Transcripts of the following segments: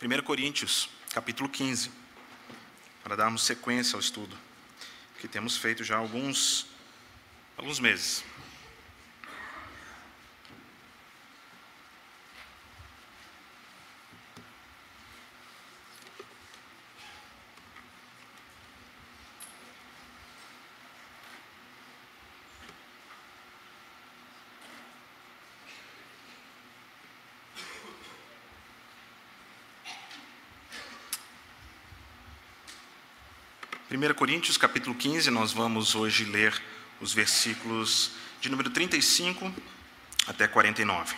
1 Coríntios, capítulo 15, para darmos sequência ao estudo que temos feito já há alguns, alguns meses. 1 Coríntios, capítulo 15, nós vamos hoje ler os versículos de número 35 até 49.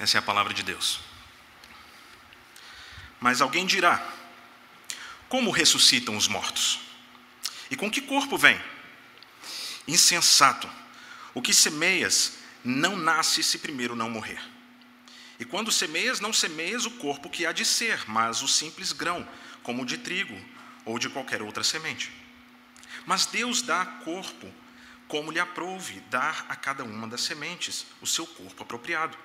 Essa é a palavra de Deus. Mas alguém dirá: Como ressuscitam os mortos? E com que corpo vem? Insensato. O que semeias não nasce se primeiro não morrer. E quando semeias, não semeias o corpo que há de ser, mas o simples grão, como o de trigo ou de qualquer outra semente. Mas Deus dá corpo como lhe aprouve dar a cada uma das sementes o seu corpo apropriado.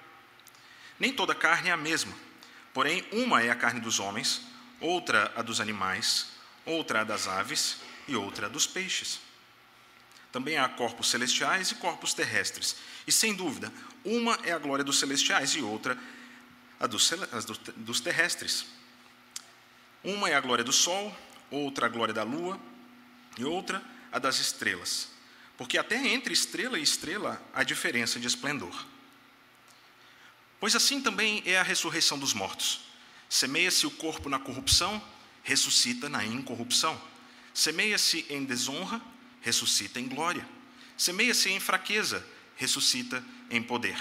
Nem toda carne é a mesma, porém, uma é a carne dos homens, outra a dos animais, outra a das aves e outra a dos peixes. Também há corpos celestiais e corpos terrestres. E sem dúvida, uma é a glória dos celestiais e outra a dos, dos terrestres. Uma é a glória do sol, outra a glória da lua e outra a das estrelas. Porque até entre estrela e estrela há diferença de esplendor. Pois assim também é a ressurreição dos mortos. Semeia-se o corpo na corrupção, ressuscita na incorrupção. Semeia-se em desonra, ressuscita em glória. Semeia-se em fraqueza, ressuscita em poder.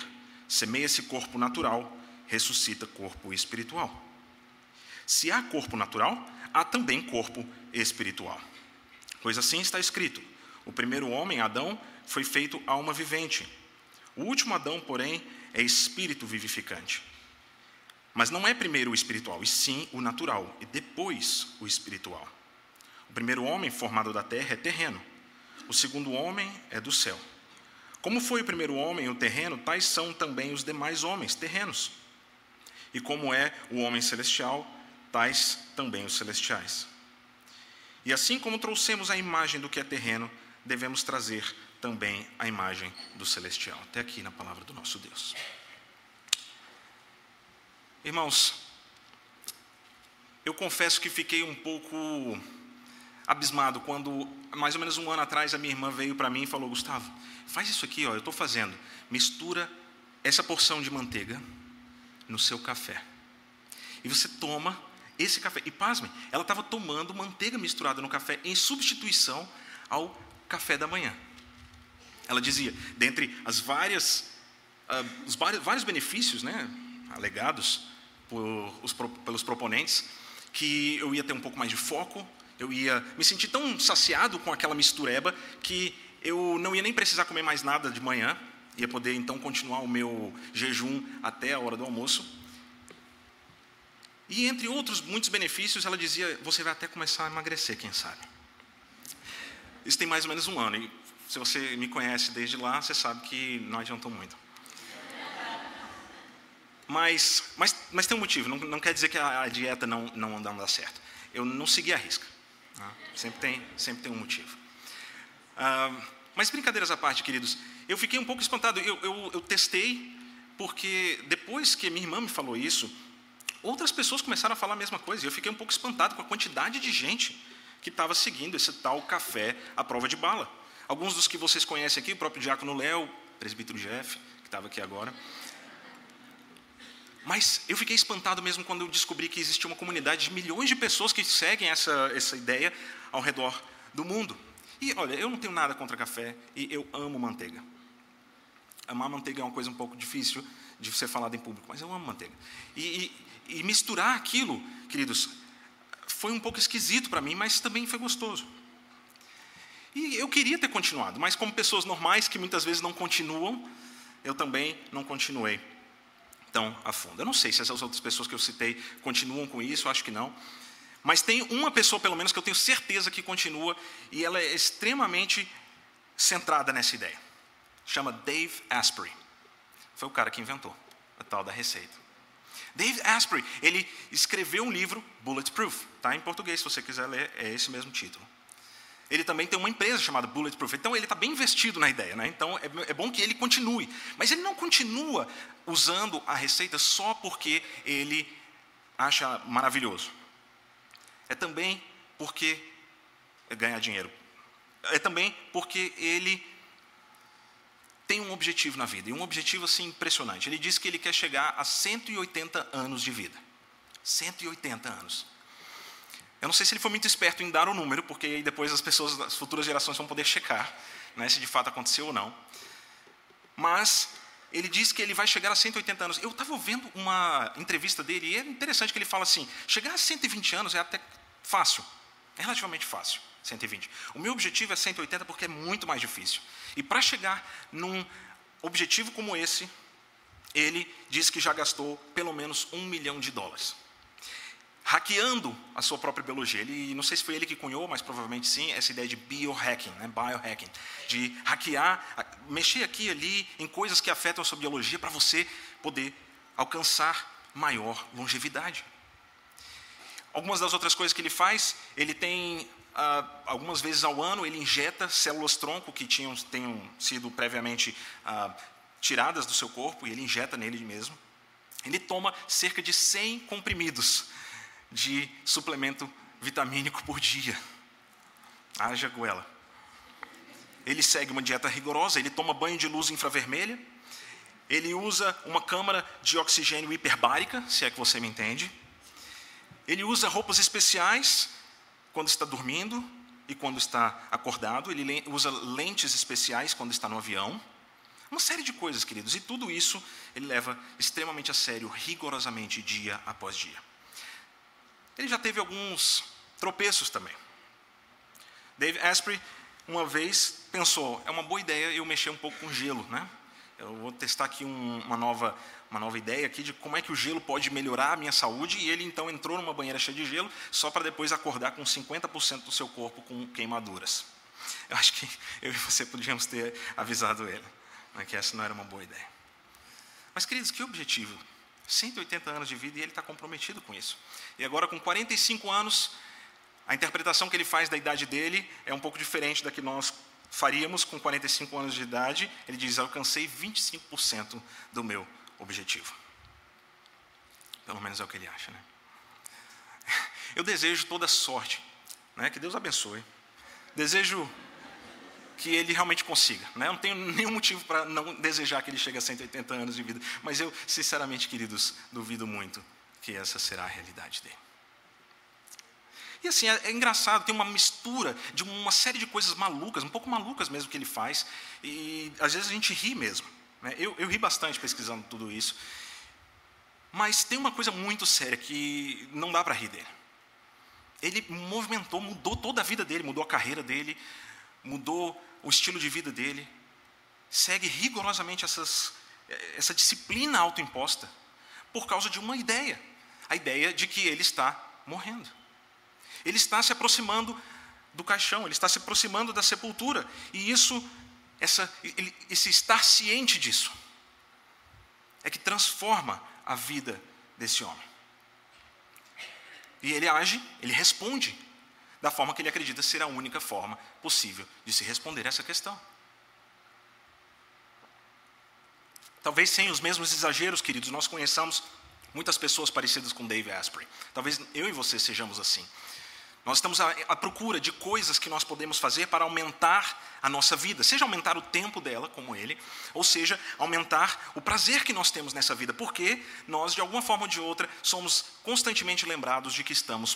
Semeia-se corpo natural, ressuscita corpo espiritual. Se há corpo natural, há também corpo espiritual. Pois assim está escrito: o primeiro homem, Adão, foi feito alma vivente. O último Adão, porém, é espírito vivificante. Mas não é primeiro o espiritual, e sim o natural, e depois o espiritual. O primeiro homem formado da terra é terreno o segundo homem é do céu. Como foi o primeiro homem o terreno, tais são também os demais homens terrenos. E como é o homem celestial, tais também os celestiais. E assim como trouxemos a imagem do que é terreno, devemos trazer também a imagem do celestial. Até aqui na palavra do nosso Deus. Irmãos, eu confesso que fiquei um pouco abismado quando, mais ou menos um ano atrás, a minha irmã veio para mim e falou: Gustavo, faz isso aqui, ó, eu estou fazendo. Mistura essa porção de manteiga no seu café. E você toma esse café. E pasmem, ela estava tomando manteiga misturada no café em substituição ao café da manhã. Ela dizia, dentre as várias, uh, os vários, benefícios né, alegados por, os, pelos proponentes, que eu ia ter um pouco mais de foco, eu ia me sentir tão saciado com aquela mistureba que eu não ia nem precisar comer mais nada de manhã, ia poder então continuar o meu jejum até a hora do almoço. E entre outros muitos benefícios, ela dizia: você vai até começar a emagrecer, quem sabe. Isso tem mais ou menos um ano, e se você me conhece desde lá, você sabe que não adiantou muito. Mas, mas, mas tem um motivo, não, não quer dizer que a, a dieta não, não, não dá certo. Eu não segui a risca. Ah, sempre, tem, sempre tem um motivo. Ah, mas brincadeiras à parte, queridos, eu fiquei um pouco espantado. Eu, eu, eu testei, porque depois que minha irmã me falou isso, outras pessoas começaram a falar a mesma coisa. E eu fiquei um pouco espantado com a quantidade de gente que estava seguindo esse tal café à prova de bala. Alguns dos que vocês conhecem aqui, o próprio Diácono Léo, presbítero Jeff, que estava aqui agora, mas eu fiquei espantado mesmo quando eu descobri que existia uma comunidade de milhões de pessoas que seguem essa, essa ideia ao redor do mundo. E olha, eu não tenho nada contra café e eu amo manteiga. Amar manteiga é uma coisa um pouco difícil de ser falada em público, mas eu amo manteiga. E, e, e misturar aquilo, queridos, foi um pouco esquisito para mim, mas também foi gostoso. E eu queria ter continuado, mas como pessoas normais que muitas vezes não continuam, eu também não continuei tão a fundo. Eu não sei se essas outras pessoas que eu citei continuam com isso, acho que não. Mas tem uma pessoa, pelo menos, que eu tenho certeza que continua, e ela é extremamente centrada nessa ideia. Chama Dave Asprey. foi o cara que inventou a tal da receita. Dave Asprey, ele escreveu um livro, Bulletproof, tá em português, se você quiser ler, é esse mesmo título. Ele também tem uma empresa chamada Bulletproof, então ele está bem investido na ideia, né? então é, é bom que ele continue. Mas ele não continua usando a receita só porque ele acha maravilhoso. É também porque é ganhar dinheiro. É também porque ele tem um objetivo na vida, e um objetivo assim impressionante. Ele diz que ele quer chegar a 180 anos de vida. 180 anos. Eu não sei se ele foi muito esperto em dar o número, porque aí depois as pessoas, as futuras gerações vão poder checar né, se de fato aconteceu ou não. Mas ele diz que ele vai chegar a 180 anos. Eu estava vendo uma entrevista dele e é interessante que ele fala assim: chegar a 120 anos é até fácil, é relativamente fácil. 120. O meu objetivo é 180 porque é muito mais difícil. E para chegar num objetivo como esse, ele diz que já gastou pelo menos um milhão de dólares. Hackeando a sua própria biologia. Ele, não sei se foi ele que cunhou, mas provavelmente sim, essa ideia de biohacking, né? biohacking. De hackear, mexer aqui e ali em coisas que afetam a sua biologia para você poder alcançar maior longevidade. Algumas das outras coisas que ele faz, ele tem ah, algumas vezes ao ano ele injeta células-tronco que tinham, tenham sido previamente ah, tiradas do seu corpo e ele injeta nele mesmo. Ele toma cerca de 100 comprimidos de suplemento vitamínico por dia. Haja goela. Ele segue uma dieta rigorosa, ele toma banho de luz infravermelha, ele usa uma câmara de oxigênio hiperbárica, se é que você me entende. Ele usa roupas especiais quando está dormindo e quando está acordado, ele usa lentes especiais quando está no avião. Uma série de coisas, queridos, e tudo isso ele leva extremamente a sério, rigorosamente, dia após dia. Ele já teve alguns tropeços também. Dave Asprey, uma vez, pensou: é uma boa ideia eu mexer um pouco com gelo, né? Eu vou testar aqui um, uma nova uma nova ideia aqui de como é que o gelo pode melhorar a minha saúde, e ele então entrou numa banheira cheia de gelo, só para depois acordar com 50% do seu corpo com queimaduras. Eu acho que eu e você podíamos ter avisado ele, né, que essa não era uma boa ideia. Mas, queridos, que objetivo? 180 anos de vida e ele está comprometido com isso. E agora, com 45 anos, a interpretação que ele faz da idade dele é um pouco diferente da que nós faríamos com 45 anos de idade. Ele diz: alcancei 25% do meu objetivo. Pelo menos é o que ele acha, né? Eu desejo toda sorte, né? Que Deus abençoe. Desejo que ele realmente consiga. Né? Eu não tenho nenhum motivo para não desejar que ele chegue a 180 anos de vida, mas eu, sinceramente, queridos, duvido muito que essa será a realidade dele. E assim, é, é, engraçado, tem uma mistura de uma série de coisas malucas, um pouco malucas mesmo que ele faz, e às vezes a gente ri mesmo. Né? Eu, eu ri bastante pesquisando tudo isso. Mas tem uma coisa muito séria que não dá para rir dele. Ele movimentou, mudou toda a vida dele, mudou a carreira dele, mudou o estilo de vida dele, segue rigorosamente essas, essa disciplina autoimposta por causa de uma ideia a ideia de que ele está morrendo. Ele está se aproximando do caixão, ele está se aproximando da sepultura, e isso essa, esse estar ciente disso, é que transforma a vida desse homem. E ele age, ele responde da forma que ele acredita ser a única forma possível de se responder essa questão. Talvez sem os mesmos exageros, queridos, nós conheçamos muitas pessoas parecidas com Dave Asprey. Talvez eu e você sejamos assim. Nós estamos à, à, procura de coisas que nós podemos fazer para aumentar a nossa vida, seja aumentar o tempo dela, como ele, ou seja, aumentar o prazer que nós temos nessa vida, porque nós, de alguma forma ou de outra, somos constantemente lembrados de que estamos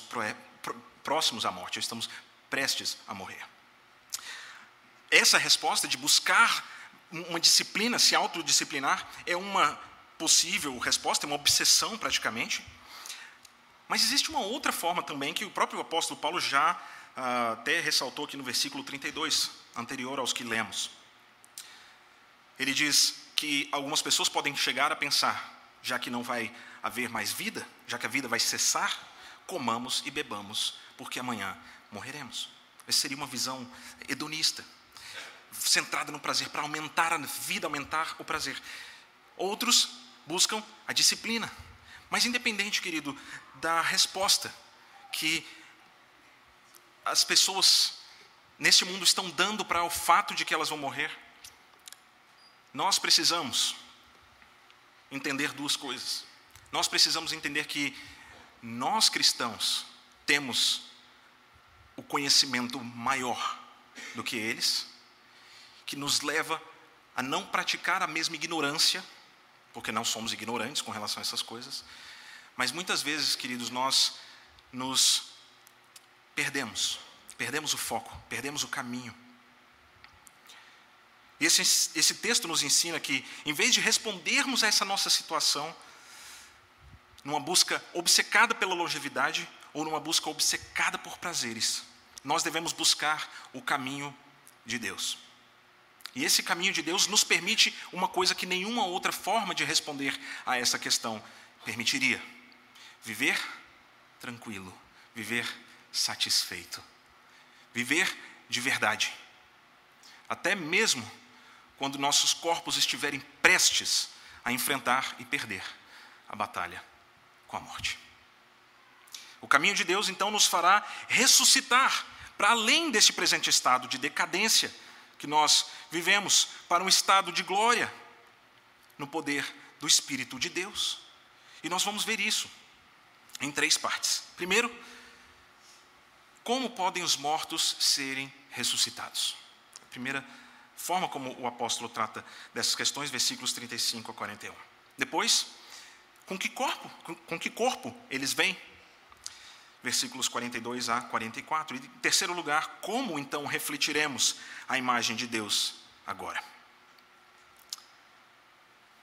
próximos à morte, estamos prestes a morrer. Essa resposta de buscar uma disciplina, se autodisciplinar, é uma possível resposta, é uma obsessão praticamente mas existe uma outra forma também que o próprio apóstolo Paulo já ah, até ressaltou aqui no versículo 32, anterior aos que lemos. Ele diz que algumas pessoas podem chegar a pensar, já que não vai haver mais vida, já que a vida vai cessar, comamos e bebamos, porque amanhã morreremos. Essa seria uma visão hedonista, centrada no prazer, para aumentar a vida, aumentar o prazer. outros buscam a disciplina. Mas, independente, querido, da resposta que as pessoas neste mundo estão dando para o fato de que elas vão morrer, nós precisamos entender duas coisas. Nós precisamos entender que nós cristãos temos o conhecimento maior do que eles, que nos leva a não praticar a mesma ignorância, porque não somos ignorantes com relação a essas coisas, mas muitas vezes, queridos, nós nos perdemos, perdemos o foco, perdemos o caminho. Esse, esse texto nos ensina que, em vez de respondermos a essa nossa situação, numa busca obcecada pela longevidade ou numa busca obcecada por prazeres, nós devemos buscar o caminho de Deus. E esse caminho de Deus nos permite uma coisa que nenhuma outra forma de responder a essa questão permitiria: viver tranquilo, viver satisfeito, viver de verdade. Até mesmo quando nossos corpos estiverem prestes a enfrentar e perder a batalha com a morte. O caminho de Deus então nos fará ressuscitar para além desse presente estado de decadência que nós vivemos, para um estado de glória no poder do Espírito de Deus. E nós vamos ver isso em três partes. Primeiro, como podem os mortos serem ressuscitados? A primeira forma como o apóstolo trata dessas questões, versículos 35 a 41. Depois, com que corpo? Com, que corpo eles vêm? Versículos 42 a 44. E em terceiro lugar, como então refletiremos a imagem de Deus agora?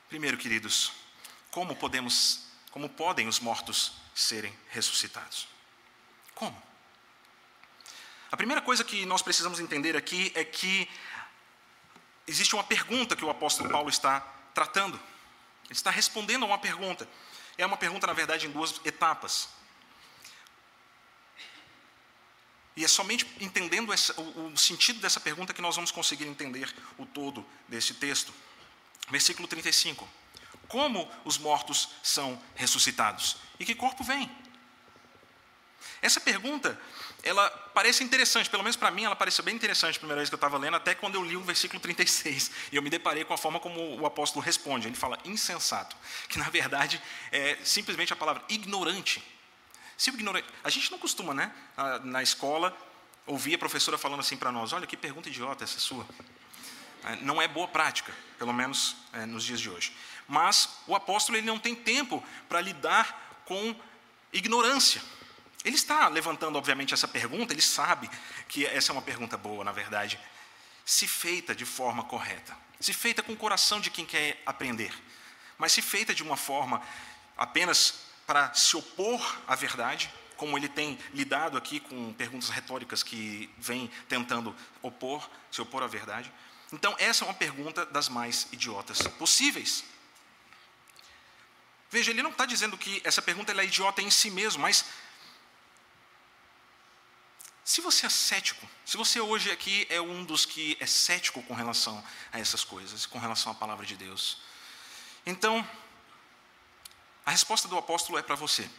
Primeiro, queridos, como podemos, como podem os mortos serem ressuscitados? Como? A primeira coisa que nós precisamos entender aqui é que existe uma pergunta que o apóstolo Paulo está tratando. Ele está respondendo a uma pergunta. É uma pergunta, na verdade, em duas etapas. E é somente entendendo essa, o, o, sentido dessa pergunta que nós vamos conseguir entender o todo desse texto. Versículo 35. Como os mortos são ressuscitados? E que corpo vem? Essa pergunta ela parece interessante, pelo menos para mim ela pareceu bem interessante a primeira vez que eu estava lendo, até quando eu li o versículo 36, e eu me deparei com a forma como o apóstolo responde. Ele fala insensato, que na verdade é simplesmente a palavra ignorante. Se ignorante, a gente não costuma, né, na escola, ouvir a professora falando assim para nós: olha que pergunta idiota essa sua. É, não é boa prática, pelo menos é, nos dias de hoje. Mas o apóstolo ele não tem tempo para lidar com ignorância. Ele está levantando, obviamente, essa pergunta, ele sabe que essa é uma pergunta boa, na verdade, se feita de forma correta, se feita com o coração de quem quer aprender, mas se feita de uma forma apenas para se opor à verdade, como ele tem lidado aqui com perguntas retóricas que vem tentando opor, se opor à verdade. Então, essa é uma pergunta das mais idiotas possíveis. Veja, ele não está dizendo que essa pergunta é idiota em si mesmo, mas se você é cético, se você hoje aqui é um dos que é cético com relação a essas coisas, com relação à palavra de Deus, então, a resposta do apóstolo é para você,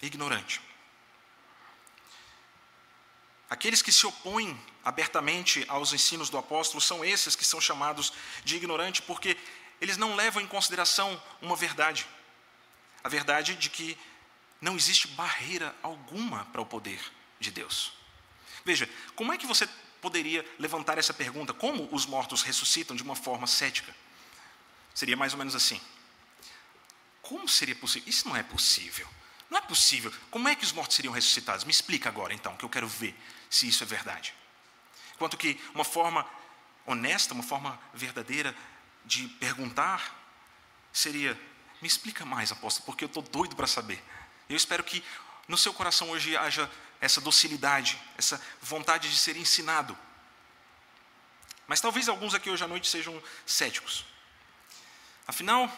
ignorante. Aqueles que se opõem abertamente aos ensinos do apóstolo são esses que são chamados de ignorante, porque eles não levam em consideração uma verdade. A verdade de que não existe barreira alguma para o poder de Deus. Veja, como é que você poderia levantar essa pergunta? Como os mortos ressuscitam de uma forma cética? Seria mais ou menos assim: Como seria possível? Isso não é possível. Não é possível. Como é que os mortos seriam ressuscitados? Me explica agora, então, que eu quero ver se isso é verdade. Enquanto que uma forma honesta, uma forma verdadeira de perguntar seria: me explica mais, apóstolo, porque eu estou doido para saber. Eu espero que no seu coração hoje haja essa docilidade, essa vontade de ser ensinado. Mas talvez alguns aqui hoje à noite sejam céticos. Afinal,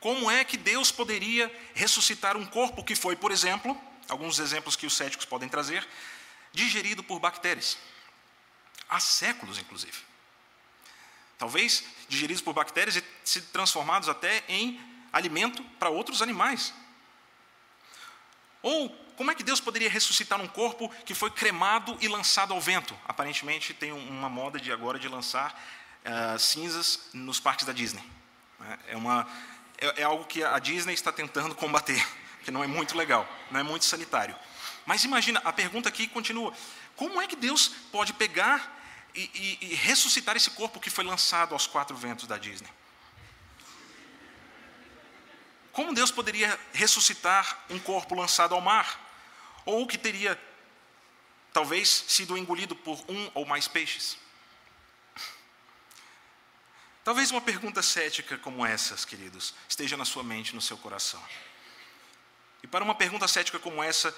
como é que Deus poderia ressuscitar um corpo que foi, por exemplo, alguns exemplos que os céticos podem trazer, digerido por bactérias? Há séculos, inclusive. talvez digeridos por bactérias e se transformados até em alimento para outros animais. Ou como é que Deus poderia ressuscitar um corpo que foi cremado e lançado ao vento? Aparentemente tem uma moda de agora de lançar uh, cinzas nos parques da Disney. É, uma, é, é algo que a Disney está tentando combater, que não é muito legal, não é muito sanitário. Mas imagina, a pergunta aqui continua: como é que Deus pode pegar e, e, e ressuscitar esse corpo que foi lançado aos quatro ventos da Disney? Como Deus poderia ressuscitar um corpo lançado ao mar? Ou que teria, talvez, sido engolido por um ou mais peixes? Talvez uma pergunta cética como essas, queridos, esteja na sua mente, no seu coração. E para uma pergunta cética como essa,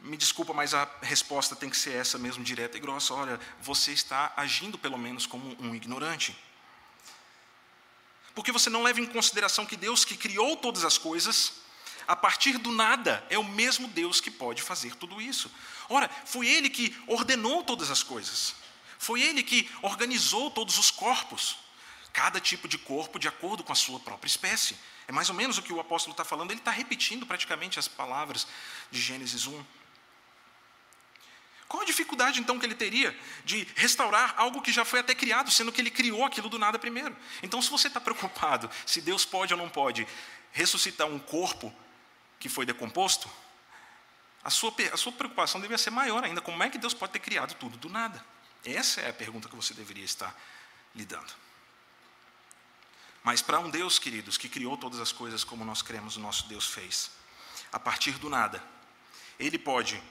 me desculpa, mas a resposta tem que ser essa mesmo, direta e grossa. Olha, você está agindo pelo menos como um ignorante. Porque você não leva em consideração que Deus que criou todas as coisas, a partir do nada, é o mesmo Deus que pode fazer tudo isso. Ora, foi Ele que ordenou todas as coisas. Foi Ele que organizou todos os corpos. Cada tipo de corpo de acordo com a sua própria espécie. É mais ou menos o que o apóstolo está falando. Ele está repetindo praticamente as palavras de Gênesis 1. Qual a dificuldade então que ele teria de restaurar algo que já foi até criado, sendo que ele criou aquilo do nada primeiro? Então, se você está preocupado se Deus pode ou não pode ressuscitar um corpo que foi decomposto, a sua, a sua preocupação deveria ser maior ainda. Como é que Deus pode ter criado tudo do nada? Essa é a pergunta que você deveria estar lidando. Mas para um Deus, queridos, que criou todas as coisas como nós cremos o nosso Deus fez, a partir do nada, Ele pode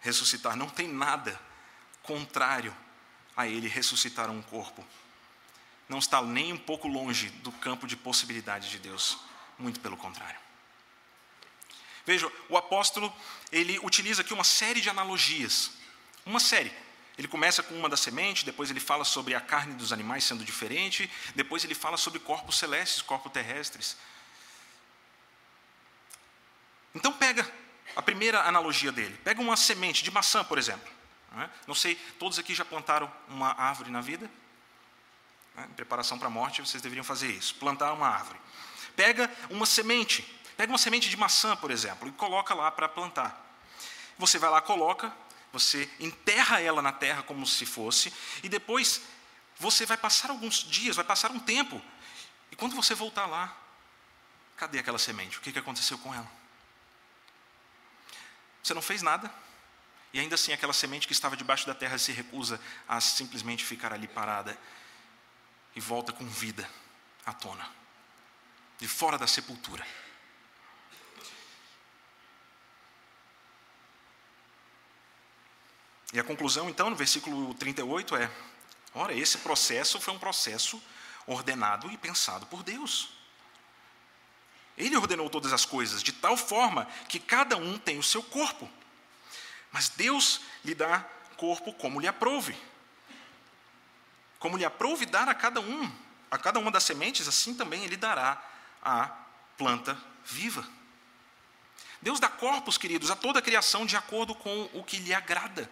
ressuscitar. Não tem nada contrário a ele ressuscitar um corpo. Não está nem um pouco longe do campo de possibilidades de Deus. Muito pelo contrário. Veja, o apóstolo, ele utiliza aqui uma série de analogias. Uma série. Ele começa com uma da semente, depois ele fala sobre a carne dos animais sendo diferente, depois ele fala sobre corpos celestes, corpos terrestres. Então pega a primeira analogia dele. Pega uma semente de maçã, por exemplo. Né? Não sei, todos aqui já plantaram uma árvore na vida? Né? Em preparação para a morte, vocês deveriam fazer isso. Plantar uma árvore. Pega uma semente. Pega uma semente de maçã, por exemplo, e coloca lá para plantar. Você vai lá, coloca, você enterra ela na terra como se fosse, e depois você vai passar alguns dias, vai passar um tempo, e quando você voltar lá, cadê aquela semente? O que aconteceu com ela? Você não fez nada. E ainda assim, aquela semente que estava debaixo da terra se recusa a simplesmente ficar ali parada e volta com vida à tona, de fora da sepultura. E a conclusão, então, no versículo 38 é: ora, esse processo foi um processo ordenado e pensado por Deus. Ele ordenou todas as coisas de tal forma que cada um tem o seu corpo. Mas Deus lhe dá corpo como lhe aprouve. Como lhe aprouve dar a cada um, a cada uma das sementes, assim também ele dará a planta viva. Deus dá corpos, queridos, a toda a criação de acordo com o que lhe agrada.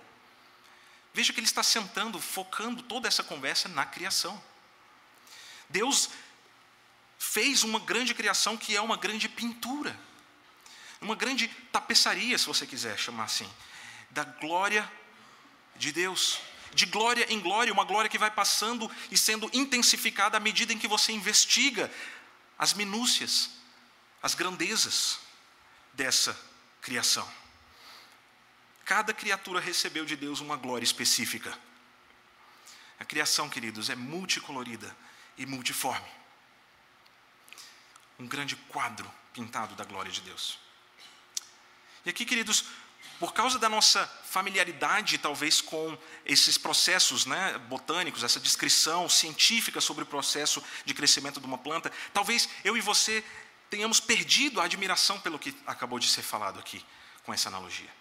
Veja que ele está sentando, focando toda essa conversa na criação. Deus fez uma grande criação que é uma grande pintura, uma grande tapeçaria, se você quiser chamar assim, da glória de Deus. De glória em glória, uma glória que vai passando e sendo intensificada à medida em que você investiga as minúcias, as grandezas dessa criação. Cada criatura recebeu de Deus uma glória específica. A criação, queridos, é multicolorida e multiforme um grande quadro pintado da glória de Deus. E aqui, queridos, por causa da nossa familiaridade, talvez, com esses processos né, botânicos, essa descrição científica sobre o processo de crescimento de uma planta, talvez eu e você tenhamos perdido a admiração pelo que acabou de ser falado aqui com essa analogia.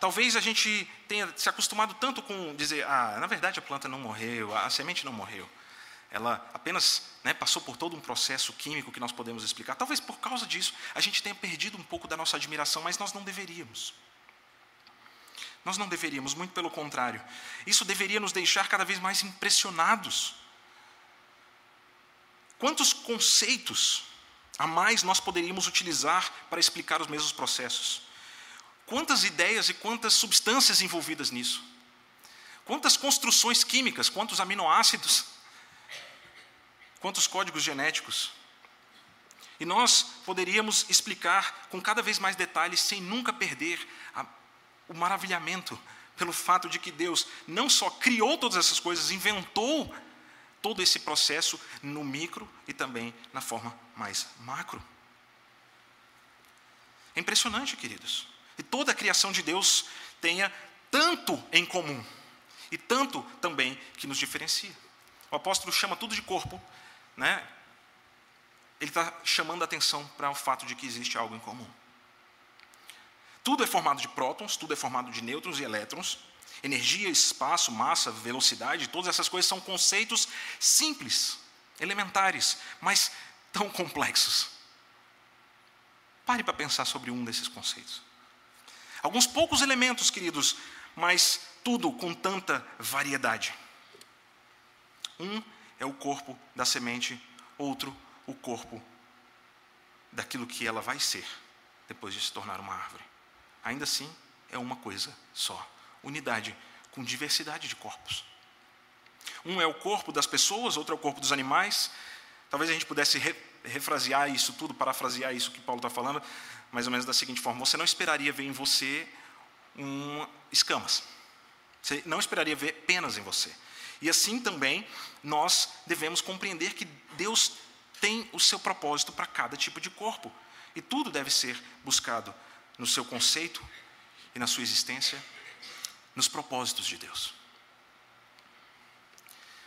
Talvez a gente tenha se acostumado tanto com dizer, ah, na verdade a planta não morreu, a semente não morreu ela apenas né, passou por todo um processo químico que nós podemos explicar. Talvez por causa disso a gente tenha perdido um pouco da nossa admiração, mas nós não deveríamos. Nós não deveríamos, muito pelo contrário. Isso deveria nos deixar cada vez mais impressionados Quantos conceitos a mais nós poderíamos utilizar para explicar os mesmos processos? Quantas ideias e quantas substâncias envolvidas nisso? Quantas construções químicas, quantos aminoácidos, quantos códigos genéticos? E nós poderíamos explicar com cada vez mais detalhes, sem nunca perder a, o maravilhamento pelo fato de que Deus não só criou todas essas coisas, inventou todo esse processo no micro e também na forma mais macro. É impressionante, queridos. E toda a criação de Deus tenha tanto em comum e tanto também que nos diferencia. O apóstolo chama tudo de corpo, né? ele está chamando a atenção para o fato de que existe algo em comum. Tudo é formado de prótons, tudo é formado de nêutrons e elétrons. Energia, espaço, massa, velocidade, todas essas coisas são conceitos simples, elementares, mas tão complexos. Pare para pensar sobre um desses conceitos. Alguns poucos elementos, queridos, mas tudo com tanta variedade. Um é o corpo da semente, outro o corpo daquilo que ela vai ser depois de se tornar uma árvore. Ainda assim, é uma coisa só. Unidade com diversidade de corpos. Um é o corpo das pessoas, outro é o corpo dos animais. Talvez a gente pudesse refrasear isso tudo, parafrasear isso que Paulo está falando, mais ou menos da seguinte forma: você não esperaria ver em você um, escamas. Você não esperaria ver penas em você. E assim também nós devemos compreender que Deus tem o seu propósito para cada tipo de corpo. E tudo deve ser buscado no seu conceito e na sua existência, nos propósitos de Deus.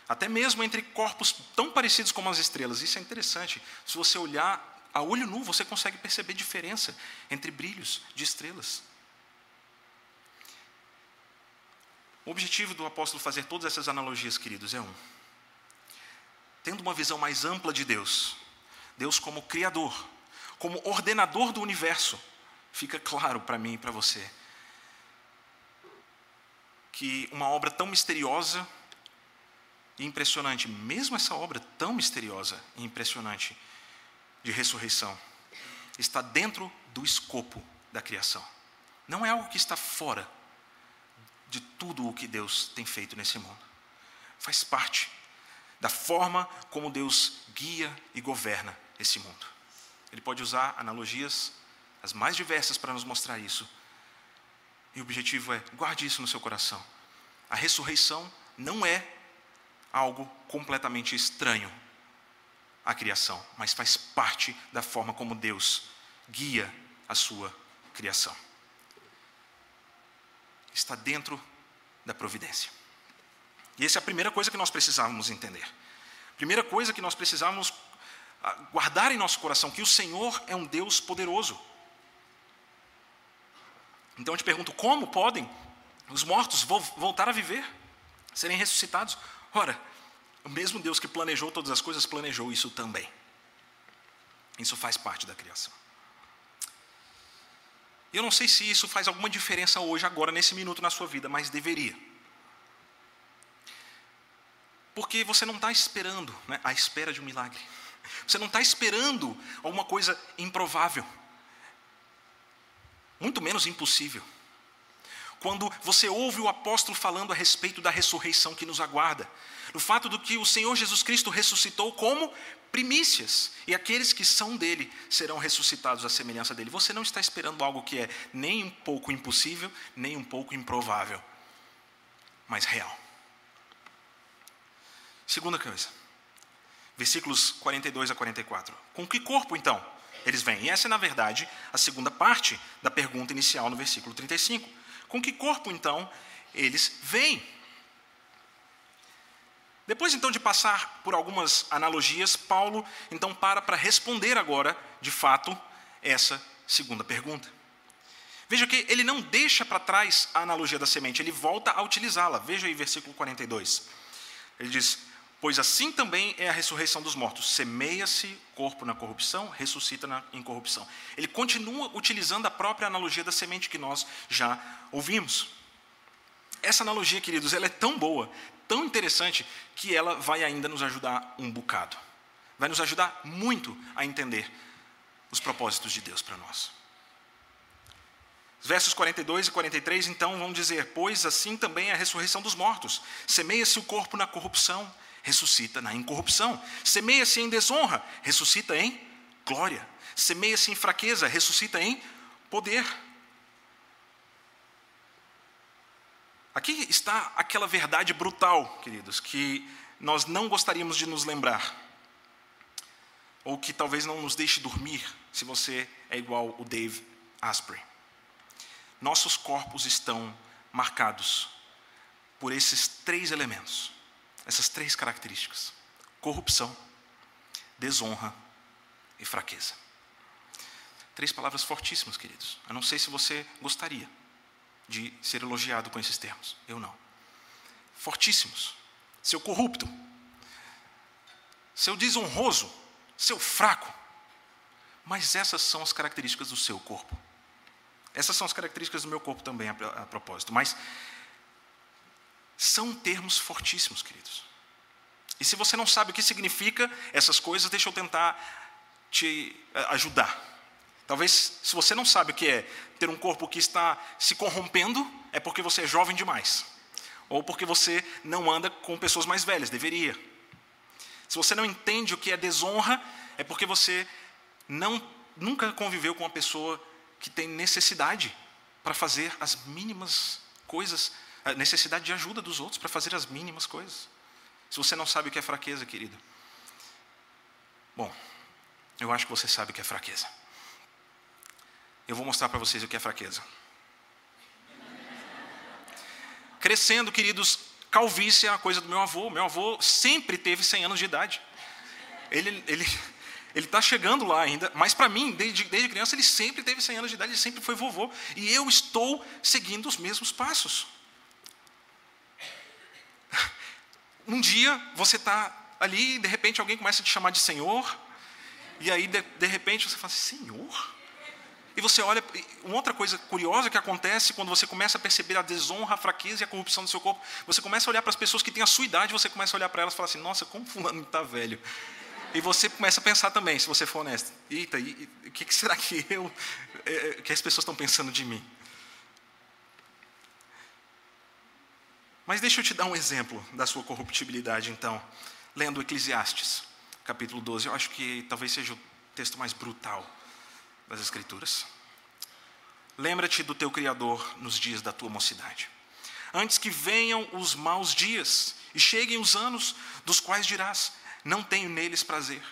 Até mesmo entre corpos tão parecidos como as estrelas, isso é interessante. Se você olhar a olho nu, você consegue perceber diferença entre brilhos de estrelas. O objetivo do apóstolo fazer todas essas analogias, queridos, é um: tendo uma visão mais ampla de Deus, Deus como Criador, como ordenador do universo, fica claro para mim e para você que uma obra tão misteriosa e impressionante, mesmo essa obra tão misteriosa e impressionante de ressurreição, está dentro do escopo da criação. Não é algo que está fora de tudo o que Deus tem feito nesse mundo. Faz parte da forma como Deus guia e governa esse mundo. Ele pode usar analogias as mais diversas para nos mostrar isso. E o objetivo é guarde isso no seu coração. A ressurreição não é algo completamente estranho à criação, mas faz parte da forma como Deus guia a sua criação. Está dentro da providência. E essa é a primeira coisa que nós precisávamos entender. Primeira coisa que nós precisávamos ah, guardar em nosso coração que o Senhor é um Deus poderoso. Então eu te pergunto: como podem os mortos voltar a viver, serem ressuscitados? Ora, o mesmo Deus que planejou todas as coisas planejou isso também. Isso faz parte da criação. Eu não sei se isso faz alguma diferença hoje, agora, nesse minuto na sua vida, mas deveria. Porque você não está esperando né, a espera de um milagre. Você não está esperando alguma coisa improvável. Muito menos impossível. Quando você ouve o apóstolo falando a respeito da ressurreição que nos aguarda, do fato do que o Senhor Jesus Cristo ressuscitou como primícias, e aqueles que são dele serão ressuscitados à semelhança dele. Você não está esperando algo que é nem um pouco impossível, nem um pouco improvável, mas real. Segunda coisa, versículos 42 a 44. Com que corpo, então, eles vêm? E essa é, na verdade, a segunda parte da pergunta inicial no versículo 35. Com que corpo, então, eles vêm? Depois, então, de passar por algumas analogias, Paulo, então, para para responder agora, de fato, essa segunda pergunta. Veja que ele não deixa para trás a analogia da semente, ele volta a utilizá-la. Veja aí, versículo 42. Ele diz: Pois assim também é a ressurreição dos mortos. Semeia-se corpo na corrupção, ressuscita na incorrupção. Ele continua utilizando a própria analogia da semente que nós já ouvimos. Essa analogia, queridos, ela é tão boa, tão interessante, que ela vai ainda nos ajudar um bocado. vai nos ajudar muito a entender os propósitos de Deus para nós. Versos 42 e 43, então, vão dizer: Pois assim também é a ressurreição dos mortos. Semeia-se o corpo na corrupção, ressuscita na incorrupção. Semeia-se em desonra, ressuscita em glória. Semeia-se em fraqueza, ressuscita em poder. Aqui está aquela verdade brutal, queridos, que nós não gostaríamos de nos lembrar, ou que talvez não nos deixe dormir, se você é igual o Dave Asprey. Nossos corpos estão marcados por esses três elementos, essas três características: corrupção, desonra e fraqueza. Três palavras fortíssimas, queridos. Eu não sei se você gostaria de ser elogiado com esses termos. Eu não. Fortíssimos. Seu corrupto. Seu desonroso. Seu fraco. Mas essas são as características do seu corpo. Essas são as características do meu corpo também, a, propósito. Mas são termos fortíssimos, queridos. E se você não sabe o que significa essas coisas, deixa eu tentar te eh, ajudar. Talvez, se você não sabe o que é ter um corpo que está se corrompendo, é porque você é jovem demais. Ou porque você não anda com pessoas mais velhas, deveria. Se você não entende o que é desonra, é porque você não, nunca conviveu com uma pessoa que tem necessidade para fazer as mínimas coisas, a necessidade de ajuda dos outros para fazer as mínimas coisas. Se você não sabe o que é fraqueza, querido. Bom, eu acho que você sabe o que é fraqueza. Eu vou mostrar para vocês o que é fraqueza. Crescendo, queridos, calvície é a coisa do meu avô. Meu avô sempre teve 100 anos de idade. Ele ele ele está chegando lá ainda, mas para mim, desde, desde criança, ele sempre teve 100 anos de idade, ele sempre foi vovô. E eu estou seguindo os mesmos passos. Um dia você está ali, e de repente alguém começa a te chamar de Senhor, e aí de, de repente você fala assim: Senhor? E você olha, uma outra coisa curiosa que acontece quando você começa a perceber a desonra, a fraqueza e a corrupção do seu corpo, você começa a olhar para as pessoas que têm a sua idade, você começa a olhar para elas e falar assim: nossa, como fulano está velho. E você começa a pensar também, se você for honesto: eita, o que, que, será que eu, é, que as pessoas estão pensando de mim? Mas deixa eu te dar um exemplo da sua corruptibilidade, então, lendo Eclesiastes, capítulo 12. Eu acho que talvez seja o texto mais brutal das Escrituras. Lembra-te do teu Criador nos dias da tua mocidade, antes que venham os maus dias e cheguem os anos dos quais dirás: Não tenho neles prazer.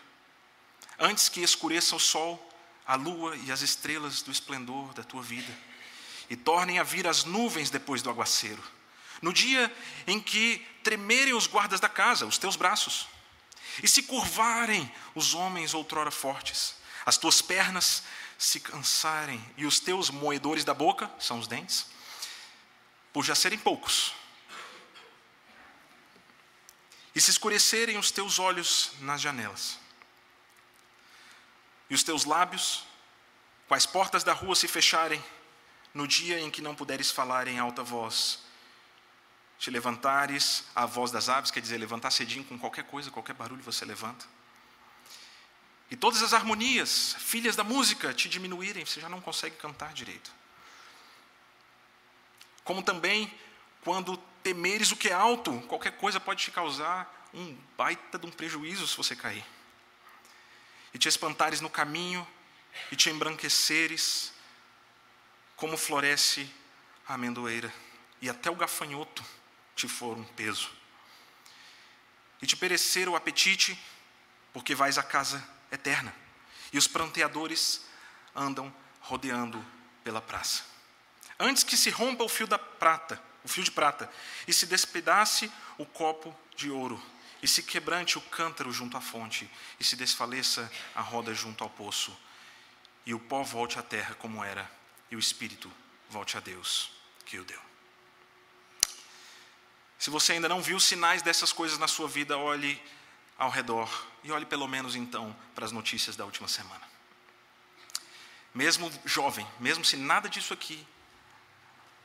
Antes que escureça o sol, a lua e as estrelas do esplendor da tua vida, e tornem a vir as nuvens depois do aguaceiro, no dia em que tremerem os guardas da casa, os teus braços, e se curvarem os homens outrora fortes, as tuas pernas se cansarem, e os teus moedores da boca, são os dentes, por já serem poucos, e se escurecerem os teus olhos nas janelas, e os teus lábios, as portas da rua se fecharem, no dia em que não puderes falar em alta voz, te levantares a voz das aves, quer dizer, levantar cedinho com qualquer coisa, qualquer barulho você levanta. E todas as harmonias, filhas da música, te diminuírem, você já não consegue cantar direito. Como também, quando temeres o que é alto, qualquer coisa pode te causar um baita de um prejuízo se você cair. E te espantares no caminho, e te embranqueceres, como floresce a amendoeira, e até o gafanhoto te for um peso. E te perecer o apetite, porque vais à casa eterna. E os pranteadores andam rodeando pela praça. Antes que se rompa o fio da prata, o fio de prata, e se despedace o copo de ouro, e se quebrante o cântaro junto à fonte, e se desfaleça a roda junto ao poço, e o pó volte à terra como era, e o espírito volte a Deus que o deu. Se você ainda não viu sinais dessas coisas na sua vida, olhe ao redor e olhe pelo menos então para as notícias da última semana. Mesmo jovem, mesmo se nada disso aqui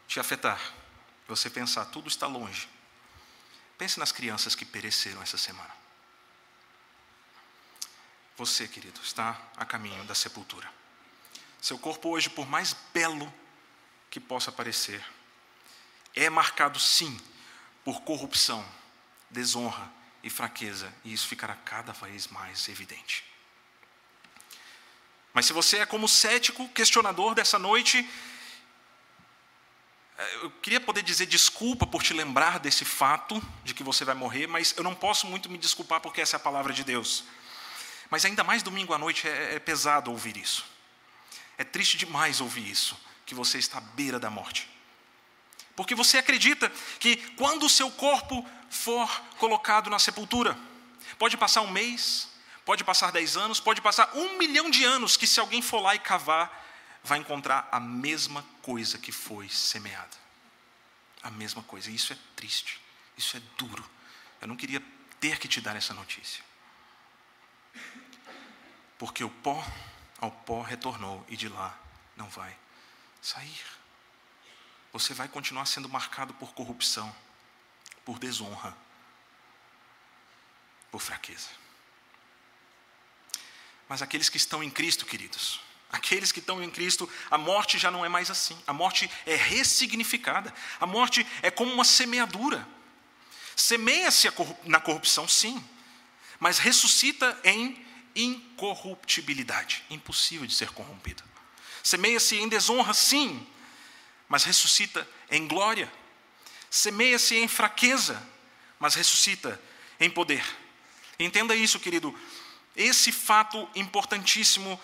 te afetar, você pensar tudo está longe. Pense nas crianças que pereceram essa semana. Você, querido, está a caminho da sepultura. Seu corpo hoje, por mais belo que possa parecer, é marcado sim por corrupção, desonra e fraqueza, e isso ficará cada vez mais evidente. Mas se você é como cético, questionador dessa noite, é, eu queria poder dizer desculpa por te lembrar desse fato de que você vai morrer, mas eu não posso muito me desculpar porque essa é a palavra de Deus. Mas ainda mais domingo à noite é, é pesado ouvir isso. É triste demais ouvir isso, que você está à beira da morte. Porque você acredita que quando o seu corpo for colocado na sepultura, pode passar um mês, pode passar dez anos, pode passar um milhão de anos, que se alguém for lá e cavar, vai encontrar a mesma coisa que foi semeada. A mesma coisa. Isso é triste. Isso é duro. Eu não queria ter que te dar essa notícia. Porque o pó ao pó retornou e de lá não vai sair. Você vai continuar sendo marcado por corrupção, por desonra, por fraqueza. Mas aqueles que estão em Cristo, queridos, Aqueles que estão em Cristo, a morte já não é mais assim. A morte é ressignificada. A morte é como uma semeadura. Semeia-se na corrupção, sim, mas ressuscita em incorruptibilidade impossível de ser corrompido. Semeia-se em desonra, sim, mas ressuscita em glória. Semeia-se em fraqueza, mas ressuscita em poder. Entenda isso, querido. Esse fato importantíssimo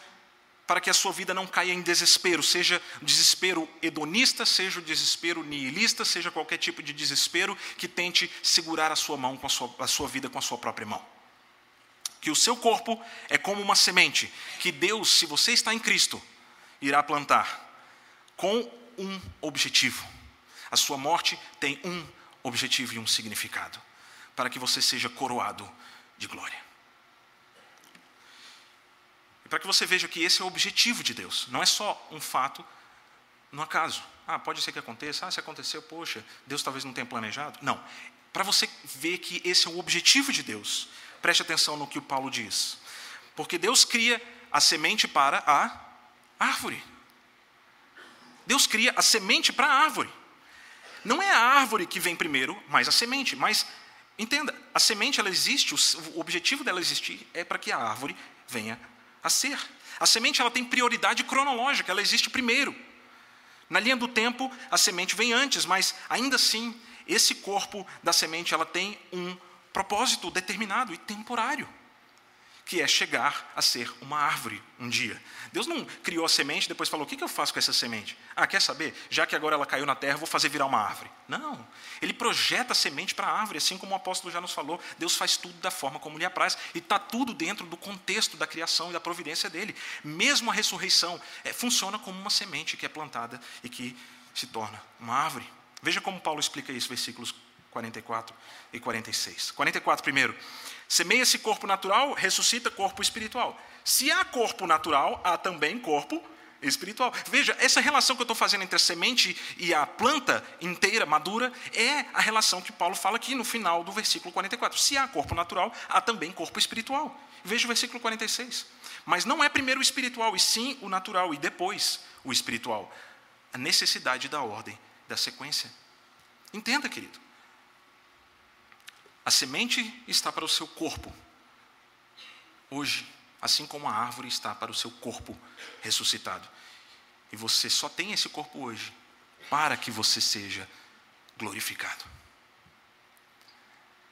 para que a sua vida não caia em desespero, seja desespero hedonista, seja desespero nihilista, seja qualquer tipo de desespero que tente segurar a sua mão com a sua, a sua vida com a sua própria mão. Que o seu corpo é como uma semente que Deus, se você está em Cristo, irá plantar com um objetivo. A sua morte tem um objetivo e um significado, para que você seja coroado de glória para que você veja que esse é o objetivo de Deus. Não é só um fato no acaso. Ah, pode ser que aconteça. Ah, se aconteceu, poxa, Deus talvez não tenha planejado. Não. Para você ver que esse é o objetivo de Deus, preste atenção no que o Paulo diz. Porque Deus cria a semente para a árvore. Deus cria a semente para a árvore. Não é a árvore que vem primeiro, mas a semente. Mas entenda, a semente ela existe, o objetivo dela existir é para que a árvore venha a ser. A semente ela tem prioridade cronológica, ela existe primeiro. Na linha do tempo, a semente vem antes, mas ainda assim, esse corpo da semente ela tem um propósito determinado e temporário que é chegar a ser uma árvore um dia. Deus não criou a semente e depois falou: o que eu faço com essa semente? Ah, quer saber? Já que agora ela caiu na terra, vou fazer virar uma árvore. Não. Ele projeta a semente para a árvore, assim como o apóstolo já nos falou. Deus faz tudo da forma como lhe apraz. E está tudo dentro do contexto da criação e da providência dele. Mesmo a ressurreição é, funciona como uma semente que é plantada e que se torna uma árvore. Veja como Paulo explica isso, versículos 44 e 46. 44 primeiro. Semeia-se corpo natural, ressuscita corpo espiritual. Se há corpo natural, há também corpo espiritual. Veja, essa relação que eu estou fazendo entre a semente e a planta inteira, madura, é a relação que Paulo fala aqui no final do versículo 44. Se há corpo natural, há também corpo espiritual. Veja o versículo 46. Mas não é primeiro o espiritual, e sim o natural, e depois o espiritual. A necessidade da ordem, da sequência. Entenda, querido. A semente está para o seu corpo, hoje, assim como a árvore está para o seu corpo ressuscitado. E você só tem esse corpo hoje para que você seja glorificado.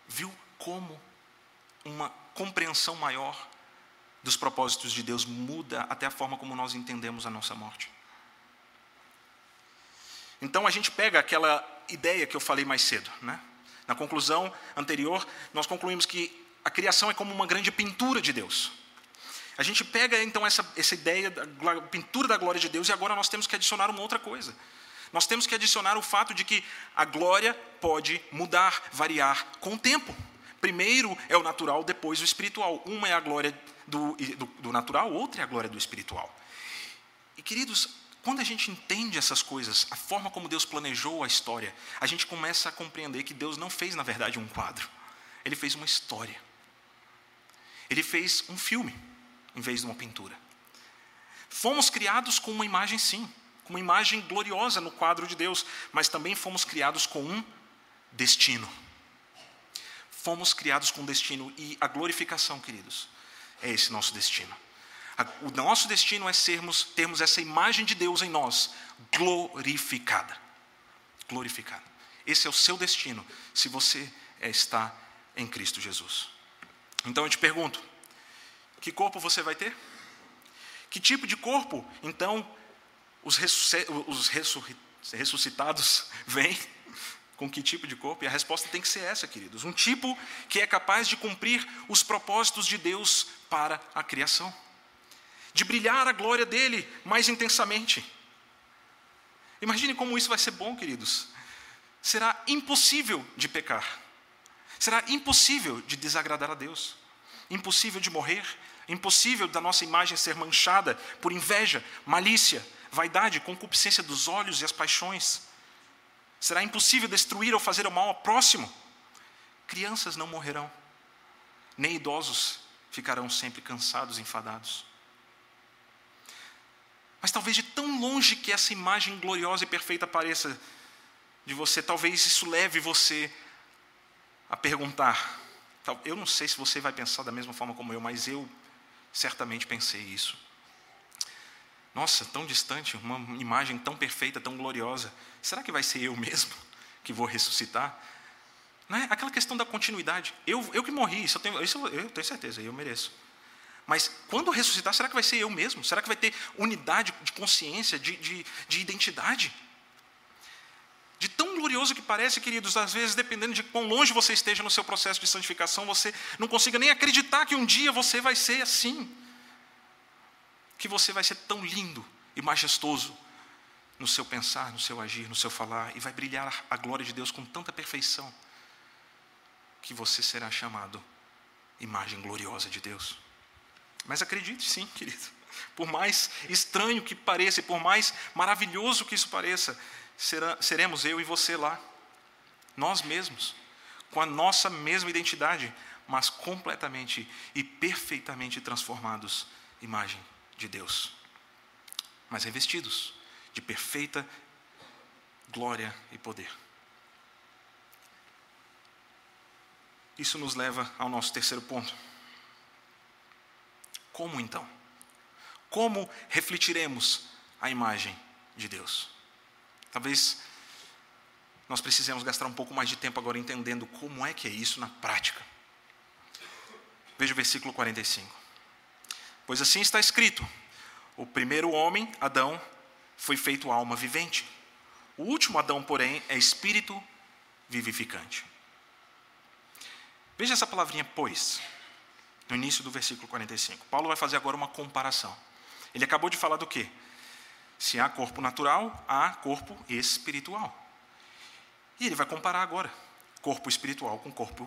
Viu como uma compreensão maior dos propósitos de Deus muda até a forma como nós entendemos a nossa morte? Então a gente pega aquela ideia que eu falei mais cedo, né? Na conclusão anterior, nós concluímos que a criação é como uma grande pintura de Deus. A gente pega então essa, essa ideia da pintura da glória de Deus e agora nós temos que adicionar uma outra coisa. Nós temos que adicionar o fato de que a glória pode mudar, variar com o tempo. Primeiro é o natural, depois o espiritual. Uma é a glória do, do, do natural, outra é a glória do espiritual. E queridos, quando a gente entende essas coisas, a forma como Deus planejou a história, a gente começa a compreender que Deus não fez, na verdade, um quadro. Ele fez uma história. Ele fez um filme. em vez de uma pintura. Fomos criados com uma imagem, sim, com uma imagem gloriosa no quadro de Deus, mas também fomos criados com um destino. Fomos criados com um destino e a glorificação, queridos, é esse nosso destino. O nosso destino é sermos, termos essa imagem de Deus em nós glorificada. Glorificada. Esse é o seu destino, se você está em Cristo Jesus. Então eu te pergunto: que corpo você vai ter? Que tipo de corpo, então, os, ressuscitados vêm? Com que tipo de corpo? E a resposta tem que ser essa, queridos: um tipo que é capaz de cumprir os propósitos de Deus para a criação, de brilhar a glória dele mais intensamente. Imagine como isso vai ser bom, queridos. Será impossível de pecar, será impossível de desagradar a Deus, impossível de morrer, impossível da nossa imagem ser manchada por inveja, malícia, vaidade, concupiscência dos olhos e as paixões Será impossível destruir ou fazer o mal ao próximo. Crianças não morrerão, nem idosos ficarão sempre cansados, enfadados. Mas talvez de tão longe que essa imagem gloriosa e perfeita pareça de você, talvez isso leve você a perguntar. Eu não sei se você vai pensar da mesma forma como eu, mas eu certamente pensei isso. Nossa, tão distante, uma imagem tão perfeita, tão gloriosa. Será que vai ser eu mesmo que vou ressuscitar? Não é? Aquela questão da continuidade. Eu, eu que morri, isso eu, tenho, isso eu tenho certeza, eu mereço. Mas quando ressuscitar, será que vai ser eu mesmo? Será que vai ter unidade de consciência, de, de, de identidade? De tão glorioso que parece, queridos, às vezes, dependendo de quão longe você esteja no seu processo de santificação, você não consiga nem acreditar que um dia você vai ser assim que você vai ser tão lindo e majestoso no seu pensar, no seu agir, no seu falar, e vai brilhar a glória de Deus com tanta perfeição, que você será chamado imagem gloriosa de Deus. Mas acredite sim, querido, por mais estranho que pareça, e por mais maravilhoso que isso pareça, será, seremos eu e você lá, nós mesmos, com a nossa mesma identidade, mas completamente e perfeitamente transformados. Imagem de Deus, mas revestidos de perfeita glória e poder. Isso nos leva ao nosso terceiro ponto. Como então? Como refletiremos a imagem de Deus? Talvez nós precisemos gastar um pouco mais de tempo agora entendendo como é que é isso na prática. Veja o versículo 45. Pois assim está escrito: o primeiro homem, Adão, foi feito alma vivente. O último Adão, porém, é espírito vivificante. Veja essa palavrinha, pois, no início do versículo 45. Paulo vai fazer agora uma comparação. Ele acabou de falar do quê? Se há corpo natural, há corpo espiritual. E ele vai comparar agora corpo espiritual com corpo,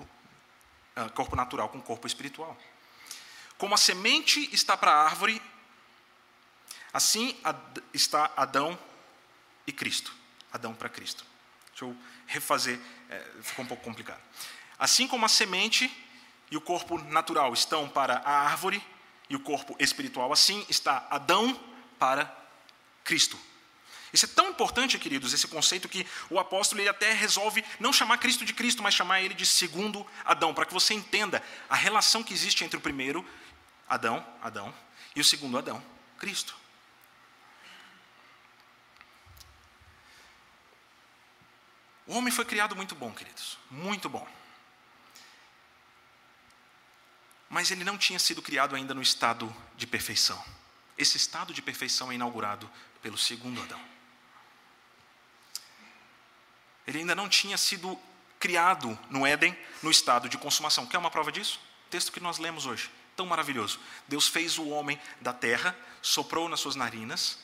uh, corpo natural com corpo espiritual. Como a semente está para a árvore, assim está Adão e Cristo. Adão para Cristo. Deixa eu refazer, é, ficou um pouco complicado. Assim como a semente e o corpo natural estão para a árvore e o corpo espiritual, assim está Adão para Cristo. Isso é tão importante, queridos, esse conceito que o apóstolo ele até resolve não chamar Cristo de Cristo, mas chamar ele de segundo Adão, para que você entenda a relação que existe entre o primeiro Adão, Adão, e o segundo Adão, Cristo. O homem foi criado muito bom, queridos, muito bom. Mas ele não tinha sido criado ainda no estado de perfeição. Esse estado de perfeição é inaugurado pelo segundo Adão. Ele ainda não tinha sido criado no Éden no estado de consumação. Quer uma prova disso? O texto que nós lemos hoje tão maravilhoso. Deus fez o homem da terra, soprou nas suas narinas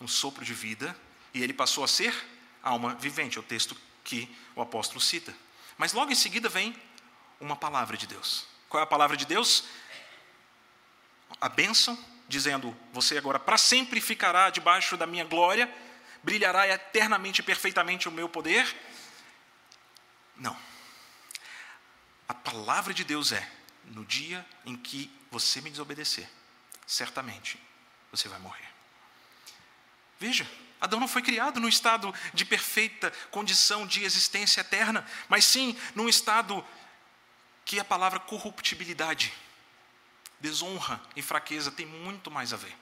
um sopro de vida, e ele passou a ser alma vivente, é o texto que o apóstolo cita. Mas logo em seguida vem uma palavra de Deus. Qual é a palavra de Deus? A bênção, dizendo: Você agora para sempre ficará debaixo da minha glória, brilhará eternamente e perfeitamente o meu poder. Não. A palavra de Deus é: no dia em que você me desobedecer, certamente você vai morrer. Veja, Adão não foi criado num estado de perfeita condição de existência eterna, mas sim num estado que a palavra corruptibilidade, desonra e fraqueza tem muito mais a ver.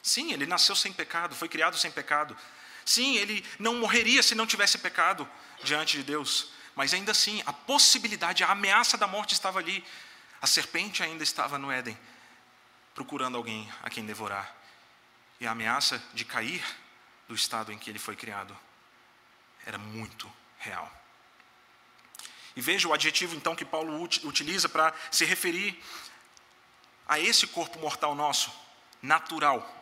Sim, ele nasceu sem pecado, foi criado sem pecado. Sim, ele não morreria se não tivesse pecado diante de Deus. Mas ainda assim, a possibilidade, a ameaça da morte estava ali. A serpente ainda estava no Éden, procurando alguém a quem devorar. E a ameaça de cair do estado em que ele foi criado era muito real. E veja o adjetivo então que Paulo utiliza para se referir a esse corpo mortal nosso, natural.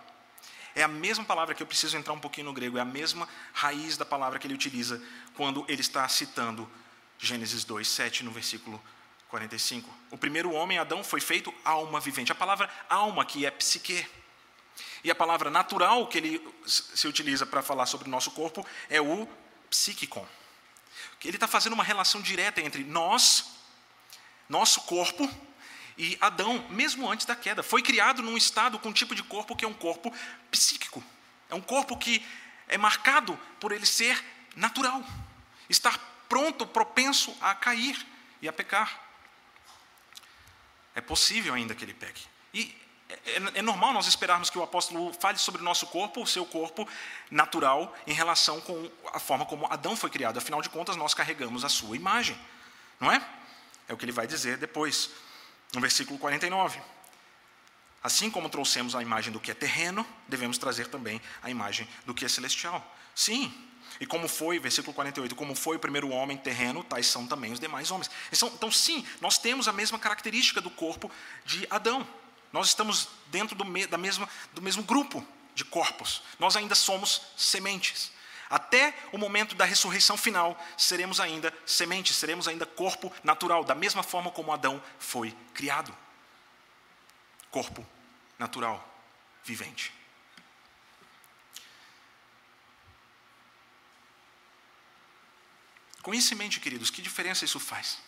É a mesma palavra que eu preciso entrar um pouquinho no grego, é a mesma raiz da palavra que ele utiliza quando ele está citando Gênesis 2, 7, no versículo 45. O primeiro homem, Adão, foi feito alma vivente. A palavra alma que é psique. E a palavra natural que ele se utiliza para falar sobre o nosso corpo é o psíquicon. Ele está fazendo uma relação direta entre nós, nosso corpo, e Adão, mesmo antes da queda, foi criado num estado com um tipo de corpo que é um corpo psíquico. É um corpo que é marcado por ele ser natural, estar pronto, propenso a cair e a pecar. É possível ainda que ele peque. E é, é, é, normal nós esperarmos que o apóstolo fale sobre o nosso corpo, o seu corpo natural, em relação com a forma como Adão foi criado. Afinal de contas, nós carregamos a sua imagem. Não é? É o que ele vai dizer depois no versículo 49. Assim como trouxemos a imagem do que é terreno, devemos trazer também a imagem do que é celestial. Sim, e como foi, versículo 48, como foi o primeiro homem terreno, tais são também os demais homens. Então, então sim, nós temos a mesma característica do corpo de Adão. Nós estamos dentro do, me, da mesma, do mesmo grupo de corpos. Nós ainda somos sementes. Até o momento da ressurreição final, seremos ainda semente, seremos ainda corpo natural, da mesma forma como Adão foi criado. Corpo natural, vivente. Com isso em mente, queridos, que diferença isso faz?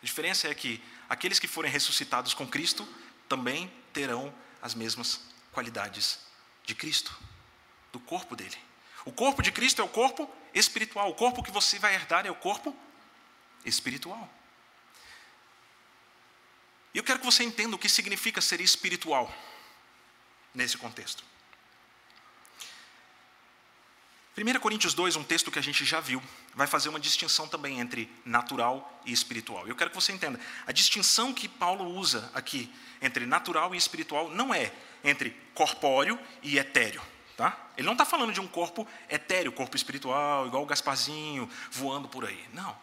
A diferença é que aqueles que forem ressuscitados com Cristo também terão as mesmas qualidades de Cristo, do corpo dele. O corpo de Cristo é o corpo espiritual. O corpo que você vai herdar é o corpo espiritual. E eu quero que você entenda o que significa ser espiritual nesse contexto. 1 Coríntios 2, um texto que a gente já viu, vai fazer uma distinção também entre natural e espiritual. Eu quero que você entenda. A distinção que Paulo usa aqui entre natural e espiritual não é entre corpóreo e etéreo. Tá? Ele não está falando de um corpo etéreo, corpo espiritual, igual o Gasparzinho voando por aí. Não.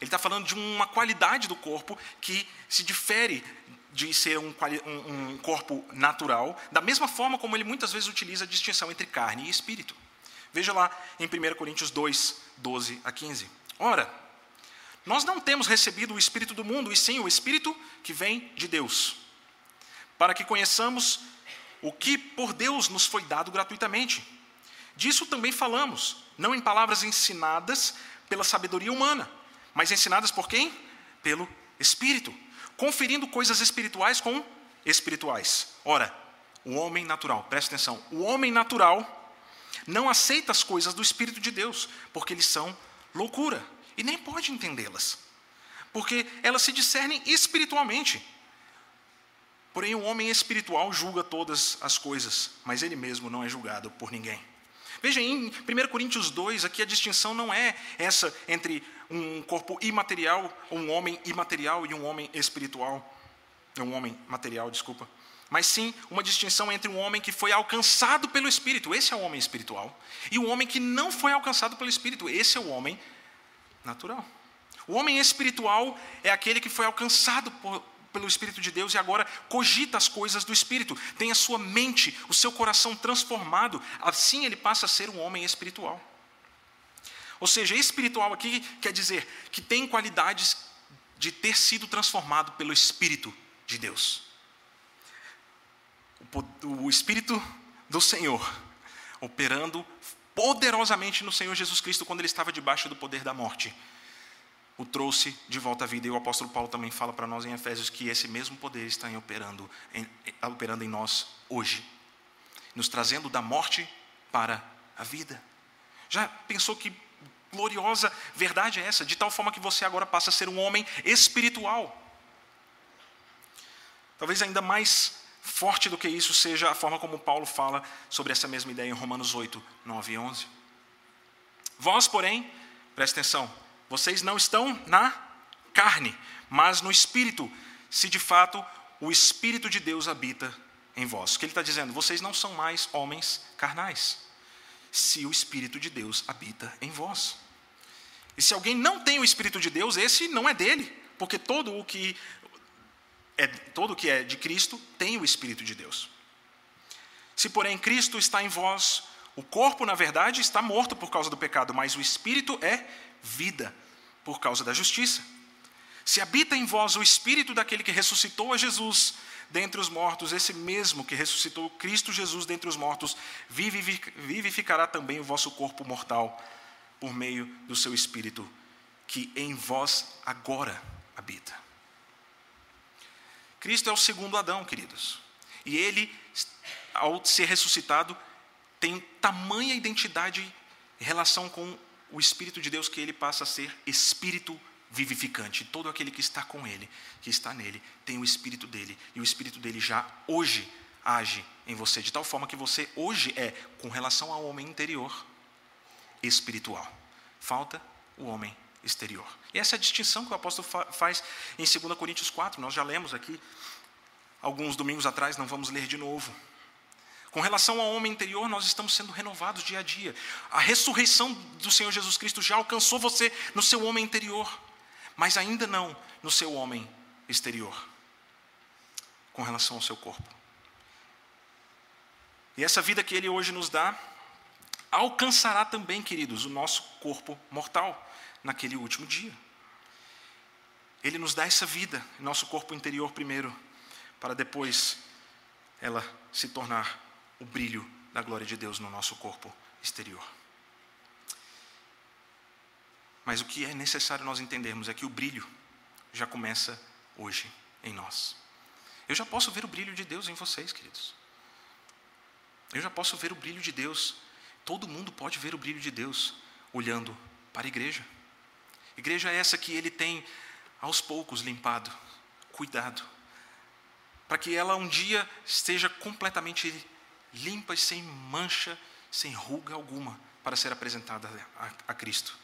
Ele está falando de uma qualidade do corpo que se difere de ser um, um, um, corpo natural, da mesma forma como ele muitas vezes utiliza a distinção entre carne e espírito. Veja lá em 1 Coríntios 2, 12 a 15. Ora, nós não temos recebido o espírito do mundo, e sim o espírito que vem de Deus, para que conheçamos o que por Deus nos foi dado gratuitamente. Disso também falamos, não em palavras ensinadas pela sabedoria humana, mas ensinadas por quem? Pelo Espírito, conferindo coisas espirituais com espirituais. Ora, o homem natural, presta atenção, o homem natural não aceita as coisas do Espírito de Deus, porque eles são loucura, e nem pode entendê-las, porque elas se discernem espiritualmente. Porém, o homem espiritual julga todas as coisas, mas ele mesmo não é julgado por ninguém. Veja, em 1 Coríntios 2, aqui a distinção não é essa entre um corpo imaterial, um homem imaterial e um homem espiritual. Um homem material, desculpa. Mas sim uma distinção entre um homem que foi alcançado pelo Espírito, esse é o homem espiritual, e um homem que não foi alcançado pelo Espírito, esse é o homem natural. O homem espiritual é aquele que foi alcançado por, pelo Espírito de Deus e agora cogita as coisas do Espírito, tem a sua mente, o seu coração transformado, assim ele passa a ser um homem espiritual. Ou seja, espiritual aqui quer dizer que tem qualidades de ter sido transformado pelo Espírito de Deus. O Espírito do Senhor operando poderosamente no Senhor Jesus Cristo quando ele estava debaixo do poder da morte o trouxe de volta à vida. E o apóstolo Paulo também fala para nós em Efésios que esse mesmo poder está em operando, em, operando em nós hoje, nos trazendo da morte para a vida. Já pensou que gloriosa verdade é essa? De tal forma que você agora passa a ser um homem espiritual. Talvez ainda mais forte do que isso seja a forma como Paulo fala sobre essa mesma ideia em Romanos 8, 9 e 11. Vós, porém, preste atenção, vocês não estão na carne, mas no espírito, se de fato o espírito de Deus habita em vós. O que ele está dizendo? Vocês não são mais homens carnais, se o espírito de Deus habita em vós. E se alguém não tem o espírito de Deus, esse não é dele, porque todo o que é, todo que é de Cristo tem o Espírito de Deus. Se, porém, Cristo está em vós, o corpo, na verdade, está morto por causa do pecado, mas o Espírito é vida por causa da justiça. Se habita em vós o Espírito daquele que ressuscitou a Jesus dentre os mortos, esse mesmo que ressuscitou Cristo Jesus dentre os mortos, vivificará também o vosso corpo mortal por meio do seu Espírito, que em vós agora habita. Cristo é o segundo Adão, queridos. E ele, ao ser ressuscitado, tem tamanha identidade em relação com o Espírito de Deus que ele passa a ser Espírito vivificante. Todo aquele que está com ele, que está nele, tem o Espírito dele. E o Espírito dele já hoje age em você, de tal forma que você hoje é, com relação ao homem interior, espiritual. Falta o homem exterior. E essa é a distinção que o apóstolo faz em 2 Coríntios 4, nós já lemos aqui alguns domingos atrás, não vamos ler de novo. Com relação ao homem interior, nós estamos sendo renovados dia a dia. A ressurreição do Senhor Jesus Cristo já alcançou você no seu homem interior, mas ainda não no seu homem exterior, com relação ao seu corpo. E essa vida que Ele hoje nos dá, alcançará também, queridos, o nosso corpo mortal naquele último dia. Ele nos dá essa vida, nosso corpo interior primeiro, para depois ela se tornar o brilho da glória de Deus no nosso corpo exterior. Mas o que é necessário nós entendermos é que o brilho já começa hoje em nós. Eu já posso ver o brilho de Deus em vocês, queridos. Eu já posso ver o brilho de Deus. Todo mundo pode ver o brilho de Deus olhando para a igreja. Igreja é essa que ele tem aos poucos limpado, cuidado, para que ela um dia esteja completamente limpa e sem mancha, sem ruga alguma, para ser apresentada a, a Cristo.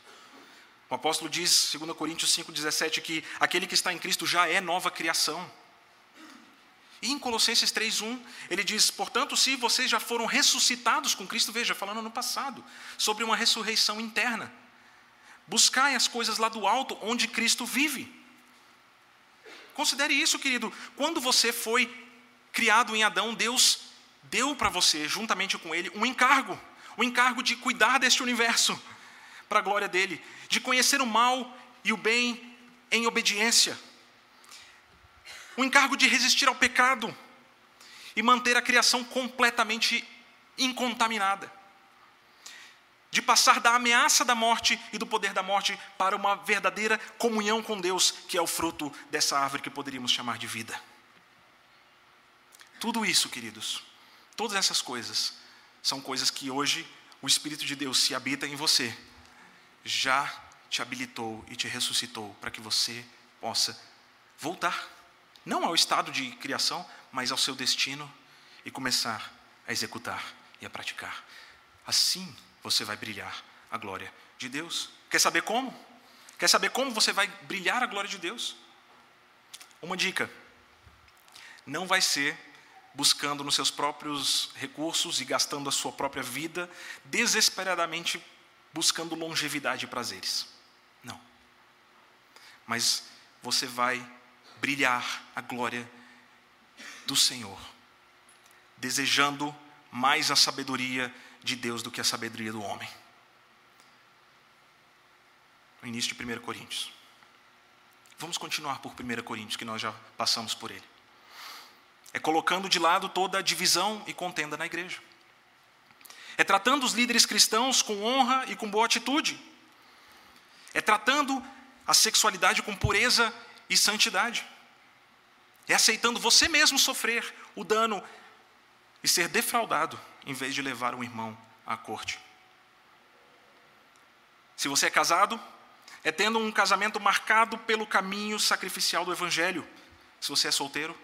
O apóstolo diz, 2 Coríntios 5,17, que aquele que está em Cristo já é nova criação. E em Colossenses 3,1, ele diz: Portanto, se vocês já foram ressuscitados com Cristo, veja, falando no passado, sobre uma ressurreição interna. Buscai as coisas lá do alto, onde Cristo vive. Considere isso, querido. Quando você foi criado em Adão, Deus deu para você, juntamente com Ele, um encargo o encargo de cuidar deste universo, para a glória dele, de conhecer o mal e o bem em obediência, o encargo de resistir ao pecado e manter a criação completamente incontaminada de passar da ameaça da morte e do poder da morte para uma verdadeira comunhão com Deus, que é o fruto dessa árvore que poderíamos chamar de vida. Tudo isso, queridos, todas essas coisas, são coisas que hoje o Espírito de Deus se habita em você, já te habilitou e te ressuscitou para que você possa voltar, não ao estado de criação, mas ao seu destino e começar a executar e a praticar. Assim, você vai brilhar a glória de Deus. Quer saber como? Quer saber como você vai brilhar a glória de Deus? Uma dica: não vai ser buscando nos seus próprios recursos e gastando a sua própria vida, desesperadamente buscando longevidade e prazeres. Não. Mas você vai brilhar a glória do Senhor, desejando mais a sabedoria de Deus do que a sabedoria do homem. No início de 1 Coríntios. Vamos continuar por 1 Coríntios, que nós já passamos por ele. É colocando de lado toda a divisão e contenda na igreja. É tratando os líderes cristãos com honra e com boa atitude. É tratando a sexualidade com pureza e santidade. É aceitando você mesmo sofrer o dano e ser defraudado, em vez de levar um irmão à corte. Se você é casado, é tendo um casamento marcado pelo caminho sacrificial do Evangelho. Se você é solteiro,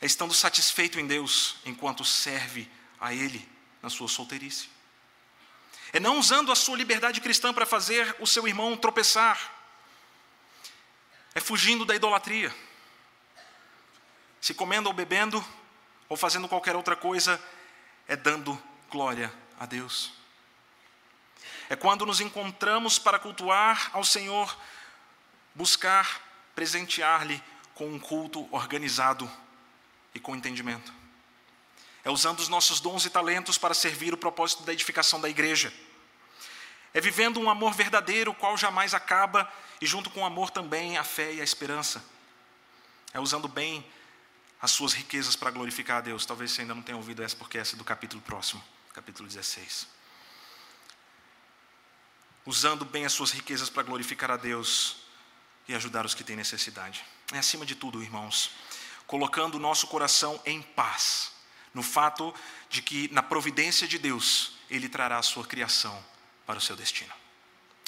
é estando satisfeito em Deus enquanto serve a Ele na sua solteirice. É não usando a sua liberdade cristã para fazer o seu irmão tropeçar. É fugindo da idolatria. Se comendo ou bebendo, ou fazendo qualquer outra coisa, é dando glória a Deus. É quando nos encontramos para cultuar ao Senhor, buscar presentear-lhe com um culto organizado e com entendimento. É usando os nossos dons e talentos para servir o propósito da edificação da igreja. É vivendo um amor verdadeiro, qual jamais acaba, e junto com o amor também a fé e a esperança. É usando bem as suas riquezas para glorificar a Deus. Talvez você ainda não tenha ouvido essa, porque essa é do capítulo próximo, capítulo 16. Usando bem as suas riquezas para glorificar a Deus e ajudar os que têm necessidade. É acima de tudo, irmãos, colocando o nosso coração em paz, no fato de que, na providência de Deus, Ele trará a sua criação para o seu destino.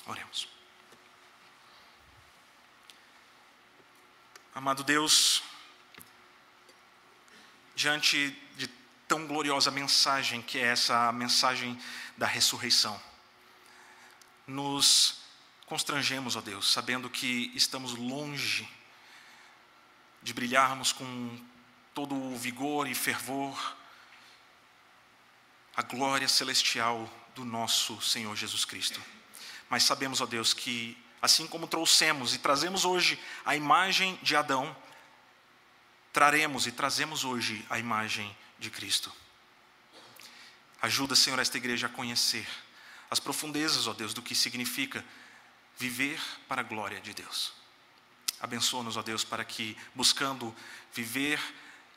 Oremos. Amado Deus, diante de tão gloriosa mensagem que é essa mensagem da ressurreição. Nos constrangemos, ó Deus, sabendo que estamos longe de brilharmos com todo o vigor e fervor a glória celestial do nosso Senhor Jesus Cristo. Mas sabemos, ó Deus, que assim como trouxemos e trazemos hoje a imagem de Adão, traremos e trazemos hoje a imagem de Cristo. Ajuda, Senhor, esta igreja a conhecer as profundezas, ó Deus, do que significa viver para a glória de Deus. Abençoa-nos, ó Deus, para que, buscando viver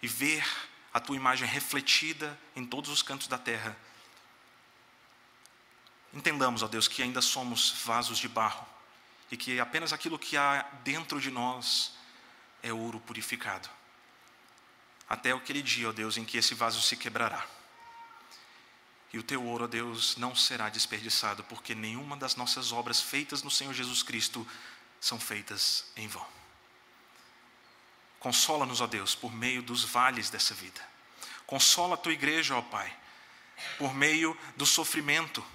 e ver a tua imagem refletida em todos os cantos da terra, entendamos, ó Deus, que ainda somos vasos de barro e que apenas aquilo que há dentro de nós é ouro purificado até aquele dia, ó Deus, em que esse vaso se quebrará. E o teu ouro, ó Deus, não será desperdiçado, porque nenhuma das nossas obras feitas no Senhor Jesus Cristo são feitas em vão. Consola-nos, ó Deus, por meio dos vales dessa vida. Consola a tua igreja, ó Pai, por meio do sofrimento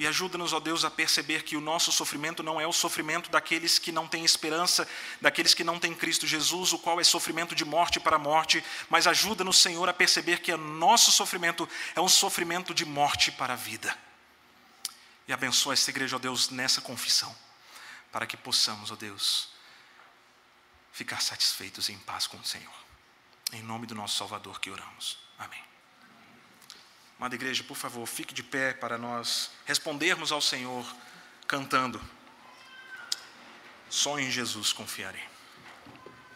e ajuda-nos, ó Deus, a perceber que o nosso sofrimento não é o sofrimento daqueles que não têm esperança, daqueles que não têm Cristo Jesus, o qual é sofrimento de morte para morte, mas ajuda-nos, Senhor, a perceber que o nosso sofrimento é um sofrimento de morte para a vida. E abençoa esta igreja, ó Deus, nessa confissão, para que possamos, ó Deus, ficar satisfeitos e em paz com o Senhor. Em nome do nosso Salvador que oramos. Amém. Amada igreja, por favor, fique de pé para nós respondermos ao Senhor cantando. Só em Jesus confiarei.